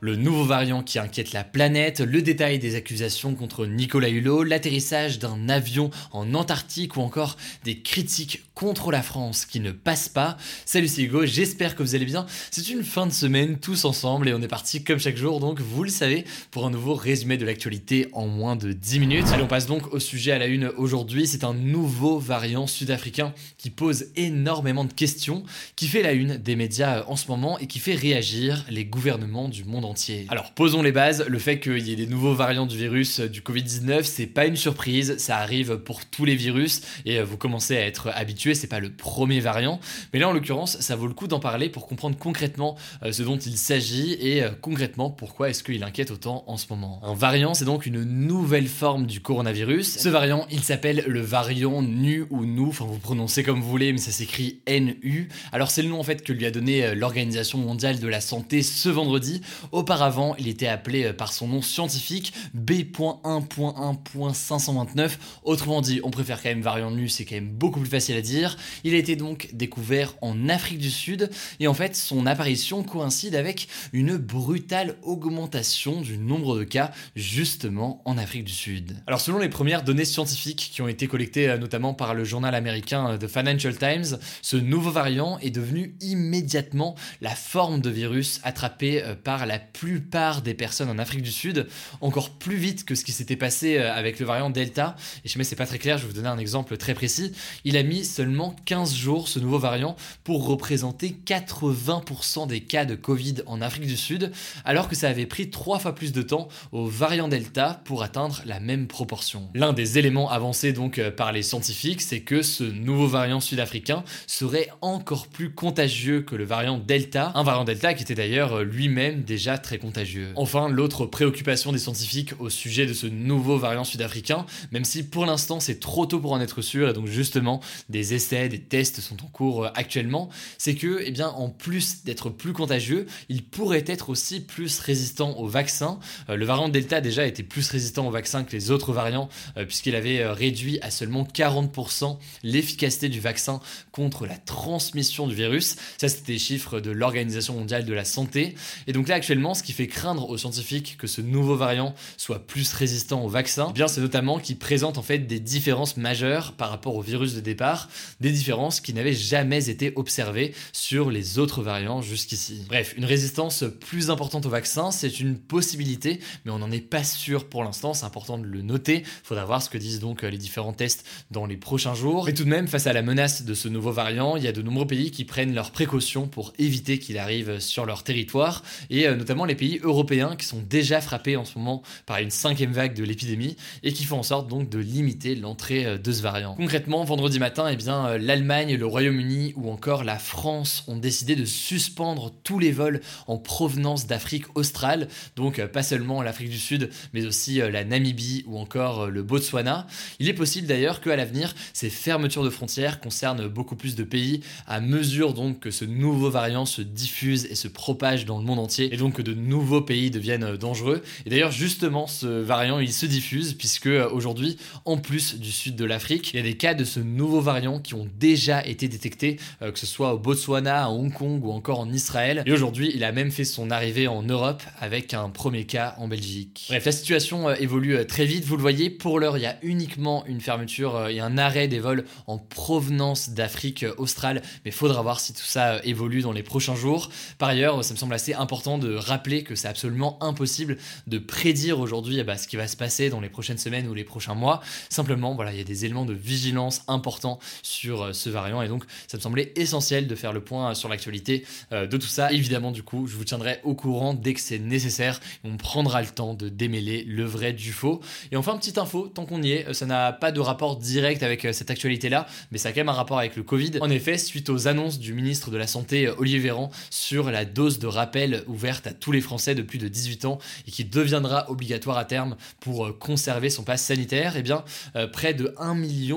Le nouveau variant qui inquiète la planète, le détail des accusations contre Nicolas Hulot, l'atterrissage d'un avion en Antarctique ou encore des critiques contre la France qui ne passent pas. Salut c'est Hugo, j'espère que vous allez bien. C'est une fin de semaine tous ensemble et on est parti comme chaque jour donc vous le savez pour un nouveau résumé de l'actualité en moins de 10 minutes. Allez on passe donc au sujet à la une aujourd'hui. C'est un nouveau variant sud-africain qui pose énormément de questions, qui fait la une des médias en ce moment et qui fait réagir les gouvernements du monde Alors posons les bases, le fait qu'il y ait des nouveaux variants du virus du Covid-19, c'est pas une surprise, ça arrive pour tous les virus et euh, vous commencez à être habitué, c'est pas le premier variant, mais là en l'occurrence, ça vaut le coup d'en parler pour comprendre concrètement euh, ce dont il s'agit et euh, concrètement pourquoi est-ce qu'il inquiète autant en ce moment. Un variant, c'est donc une nouvelle forme du coronavirus. Ce variant, il s'appelle le variant nu ou nou, enfin vous prononcez comme vous voulez, mais ça s'écrit NU. Alors c'est le nom en fait que lui a donné l'Organisation mondiale de la santé ce vendredi. Auparavant, il était appelé euh, par son nom scientifique B.1.1.529. Autrement dit, on préfère quand même variant nu, c'est quand même beaucoup plus facile à dire. Il a été donc découvert en Afrique du Sud et en fait, son apparition coïncide avec une brutale augmentation du nombre de cas justement en Afrique du Sud. Alors selon les premières données scientifiques qui ont été collectées euh, notamment par le journal américain euh, The Financial Times, ce nouveau variant est devenu immédiatement la forme de virus attrapée par la plupart des personnes en Afrique du Sud, encore plus vite que ce qui s'était passé euh, avec le variant Delta. Et je sais c'est pas très clair, je vais vous donner un exemple très précis. Il a mis seulement 15 jours, ce nouveau variant, pour représenter 80% des cas de Covid en Afrique du Sud, alors que ça avait pris trois fois plus de temps au variant Delta pour atteindre la même proportion. L'un des éléments avancés donc euh, par les scientifiques, c'est que ce nouveau variant sud-africain serait encore plus contagieux que le variant Delta, un variant Delta qui était d'ailleurs euh, lui-même déjà très contagieux. Enfin, l'autre préoccupation des scientifiques au sujet de ce nouveau variant sud-africain, même si pour l'instant c'est trop tôt pour en être sûr, et donc justement des essais, des tests sont en cours euh, actuellement, c'est que, eh bien, en plus d'être plus contagieux, il pourrait être aussi plus résistant au vaccin. Euh, le variant Delta déjà était plus résistant au vaccin que les autres variants, euh, puisqu'il avait réduit à seulement 40% l'efficacité du vaccin contre la transmission du virus. Ça, c'était des chiffres de l'Organisation mondiale de la santé. Et donc là, actuellement, ce qui fait craindre aux scientifiques que ce nouveau variant soit plus résistant au vaccin, eh bien c'est notamment qu'il présente en fait des différences majeures par rapport au virus de départ, des différences qui n'avaient jamais été observées sur les autres variants jusqu'ici. Bref, une résistance plus importante au vaccin, c'est une possibilité, mais on n'en est pas sûr pour l'instant, c'est important de le noter. Faudra voir ce que disent donc les différents tests dans les prochains jours. Mais tout de même, face à la menace de ce nouveau variant, il y a de nombreux pays qui prennent leurs précautions pour éviter qu'il arrive sur leur territoire, et euh, les pays européens qui sont déjà frappés en ce moment par une cinquième vague de l'épidémie et qui font en sorte donc de limiter l'entrée euh, de ce variant. Concrètement, vendredi matin, eh bien, euh, l'Allemagne, le Royaume-Uni ou encore la France ont décidé de suspendre tous les vols en provenance d'Afrique australe, donc pas seulement l'Afrique du Sud, mais aussi la Namibie ou encore le Botswana. Il est possible d'ailleurs qu'à l'avenir, ces fermetures de frontières concernent beaucoup plus de pays à mesure donc que ce nouveau variant se diffuse et se propage dans le monde entier et donc que de nouveaux pays deviennent euh, dangereux. Et d'ailleurs, justement, ce variant, il se diffuse puisque euh, aujourd'hui, en plus du sud de l'Afrique, il y a des cas de ce nouveau variant qui ont déjà été détectés, euh, que ce soit au Botswana, à Hong Kong ou encore en Israël. Et aujourd'hui, il a même fait son arrivée en Europe avec un premier cas en Belgique. Bref, la situation évolue très vite, vous le voyez. Pour l'heure, il y a uniquement une fermeture et un arrêt des vols en provenance d'Afrique australe, mais faudra voir si tout ça évolue dans les prochains jours. Par ailleurs, ça me semble assez important de rappeler que c'est absolument impossible de prédire aujourd'hui eh ben, ce qui va se passer dans les prochaines semaines ou les prochains mois. Simplement, voilà, il y a des éléments de vigilance importants sur euh, ce variant et donc ça me semblait essentiel de faire le point sur l'actualité euh, de tout ça. Évidemment, du coup, je vous tiendrai au courant dès que c'est nécessaire. On prendra le temps de démêler le vrai du faux. Et enfin, petite info, tant qu'on y est, ça n'a pas de rapport direct avec cette actualité-là, mais ça a quand même un rapport avec le Covid. En effet, suite aux annonces du ministre de la Santé, Olivier Véran, sur la dose de rappel ouverte à tous les Français de plus de 18 ans et qui deviendra obligatoire à terme pour euh, conserver son passe sanitaire, eh bien, euh, près de 1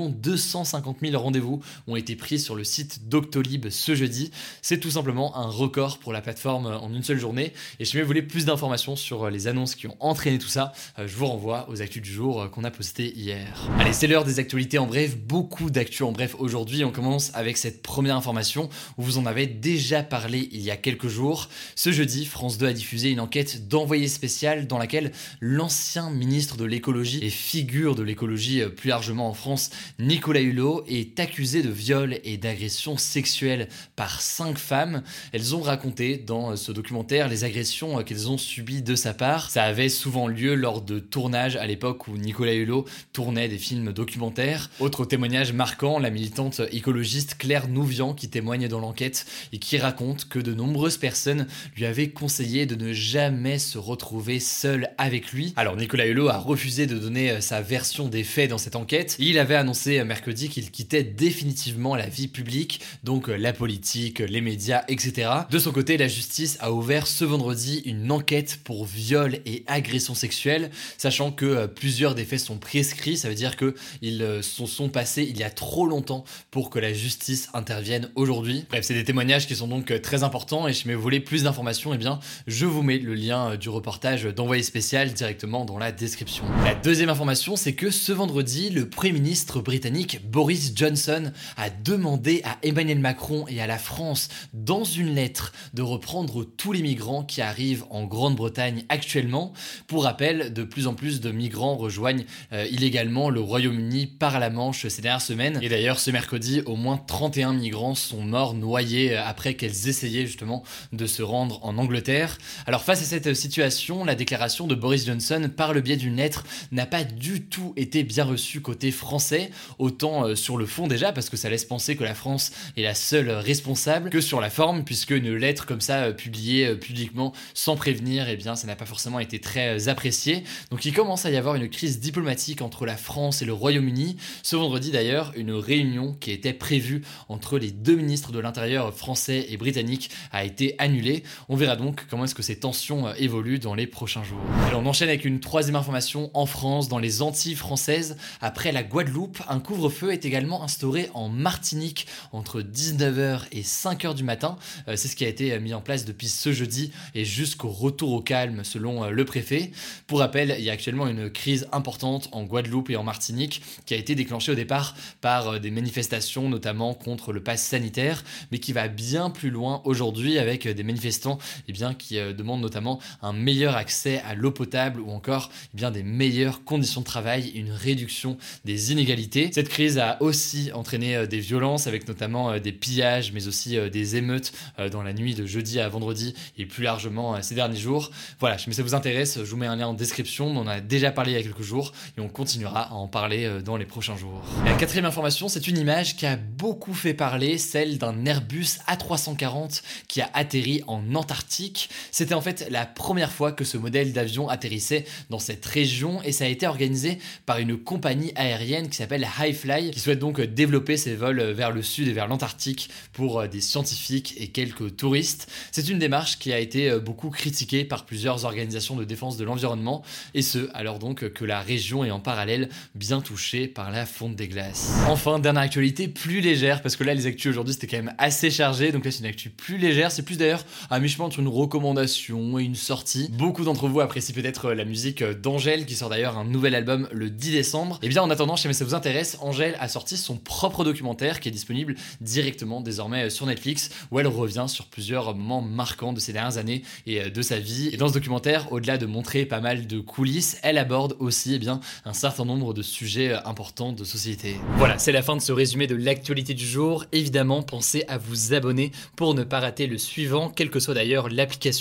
250 000 rendez-vous ont été pris sur le site Doctolib ce jeudi. C'est tout simplement un record pour la plateforme euh, en une seule journée. Et si vous voulez plus d'informations sur les annonces qui ont entraîné tout ça, je vous renvoie aux actus du jour qu'on a posté hier. Allez, c'est l'heure des actualités en bref, beaucoup d'actus en bref aujourd'hui. On commence avec cette première information où vous en avez déjà parlé il y a quelques jours. Ce jeudi, France 2 a diffusé une enquête d'envoyé spécial dans laquelle l'ancien ministre de l'écologie et figure de l'écologie euh, plus largement en France, Nicolas Hulot, est accusé de viol et d'agression sexuelle par cinq femmes. Elles ont raconté dans euh, ce documentaire les agressions euh, qu'elles ont subies de sa part. Ça avait souvent lieu lors de tournages à l'époque où Nicolas Hulot tournait des films documentaires. Autre témoignage marquant, la militante écologiste Claire Nouvian qui témoigne dans l'enquête et qui raconte que de nombreuses personnes lui avaient conseillé de ne jamais se retrouver seul avec lui. Alors Nicolas Hulot a refusé de donner euh, sa version des faits dans cette enquête. Il avait annoncé euh, mercredi qu'il quittait définitivement la vie publique, donc euh, la politique, les médias, etc. De son côté, la justice a ouvert ce vendredi une enquête pour viol et agression sexuelle, sachant que plusieurs des faits sont prescrits, ça veut dire qu'ils se sont passés il y a trop longtemps pour que la justice intervienne aujourd'hui. Bref, c'est des témoignages qui sont donc très importants et si vous voulez plus d'informations, eh bien, je vous mets le lien du reportage d'envoyé spécial directement dans la description. La deuxième information, c'est que ce vendredi, le Premier ministre britannique Boris Johnson a demandé à Emmanuel Macron et à la France, dans une lettre, de reprendre tous les migrants qui arrivent en Grande-Bretagne actuellement. Pour rappel, de plus en plus de migrants rejoignent euh, illégalement le Royaume-Uni par la Manche ces dernières semaines. Et d'ailleurs, ce mercredi, au moins 31 migrants sont morts noyés euh, après qu'elles essayaient justement de se rendre en Angleterre. Alors face à cette situation, la déclaration de Boris Johnson par le biais d'une lettre n'a pas du tout été bien reçue côté français, autant euh, sur le fond déjà parce que ça laisse penser que la France est la seule responsable que sur la forme puisque une lettre comme ça euh, publiée euh, publiquement sans prévenir, eh bien ça n'a pas forcément été très apprécié. Donc il commence à y avoir une crise diplomatique entre la France et le Royaume-Uni. Ce vendredi d'ailleurs, une réunion qui était prévue entre les deux ministres de l'Intérieur français et britannique a été annulée. On verra donc comment que ces tensions évoluent dans les prochains jours. Alors on enchaîne avec une troisième information en France, dans les Antilles françaises. Après la Guadeloupe, un couvre-feu est également instauré en Martinique entre 19h et 5h du matin. Euh, c'est ce qui a été mis en place depuis ce jeudi et jusqu'au retour au calme selon euh, le préfet. Pour rappel, il y a actuellement une crise importante en Guadeloupe et en Martinique qui a été déclenchée au départ par euh, des manifestations notamment contre le pass sanitaire, mais qui va bien plus loin aujourd'hui avec des manifestants eh bien, qui demandent notamment un meilleur accès à l'eau potable ou encore eh bien, des meilleures conditions de travail, une réduction des inégalités. Cette crise a aussi entraîné euh, des violences avec notamment euh, des pillages mais aussi euh, des émeutes dans la nuit de jeudi à vendredi et plus largement ces derniers jours. Voilà, si ça vous intéresse, je vous mets un lien en description, on en a déjà parlé il y a quelques jours et on continuera à en parler dans les prochains jours. la quatrième information, c'est une image qui a beaucoup fait parler, celle d'un Airbus A340 qui a atterri en Antarctique. C'était en fait la première fois que ce modèle d'avion atterrissait dans cette région et ça a été organisé par une compagnie aérienne qui s'appelle Highfly qui souhaite donc développer ses vols vers le sud et vers l'Antarctique pour des scientifiques et quelques touristes. C'est une démarche qui a été beaucoup critiquée par plusieurs organisations de défense de l'environnement et ce alors donc que la région est en parallèle bien touchée par la fonte des glaces. Enfin, dernière actualité plus légère parce que là les actus aujourd'hui c'était quand même assez chargé donc là c'est une actu plus légère, c'est plus d'ailleurs à mi-chemin entre une recommandation et une sortie. Beaucoup d'entre vous apprécient peut-être la musique d'Angèle qui sort d'ailleurs un nouvel album le 10 décembre. Et bien en attendant, si ça vous intéresse, Angèle a sorti son propre documentaire qui est disponible directement désormais sur Netflix où elle revient sur plusieurs moments marquants de ces dernières années et de sa vie. Et dans ce documentaire, au-delà de montrer pas mal de coulisses, elle aborde aussi eh bien, un certain nombre de sujets importants de société. Voilà, c'est la fin de ce résumé de l'actualité du jour. Évidemment, pensez à vous abonner pour ne pas rater le suivant, quelle que soit d'ailleurs l'application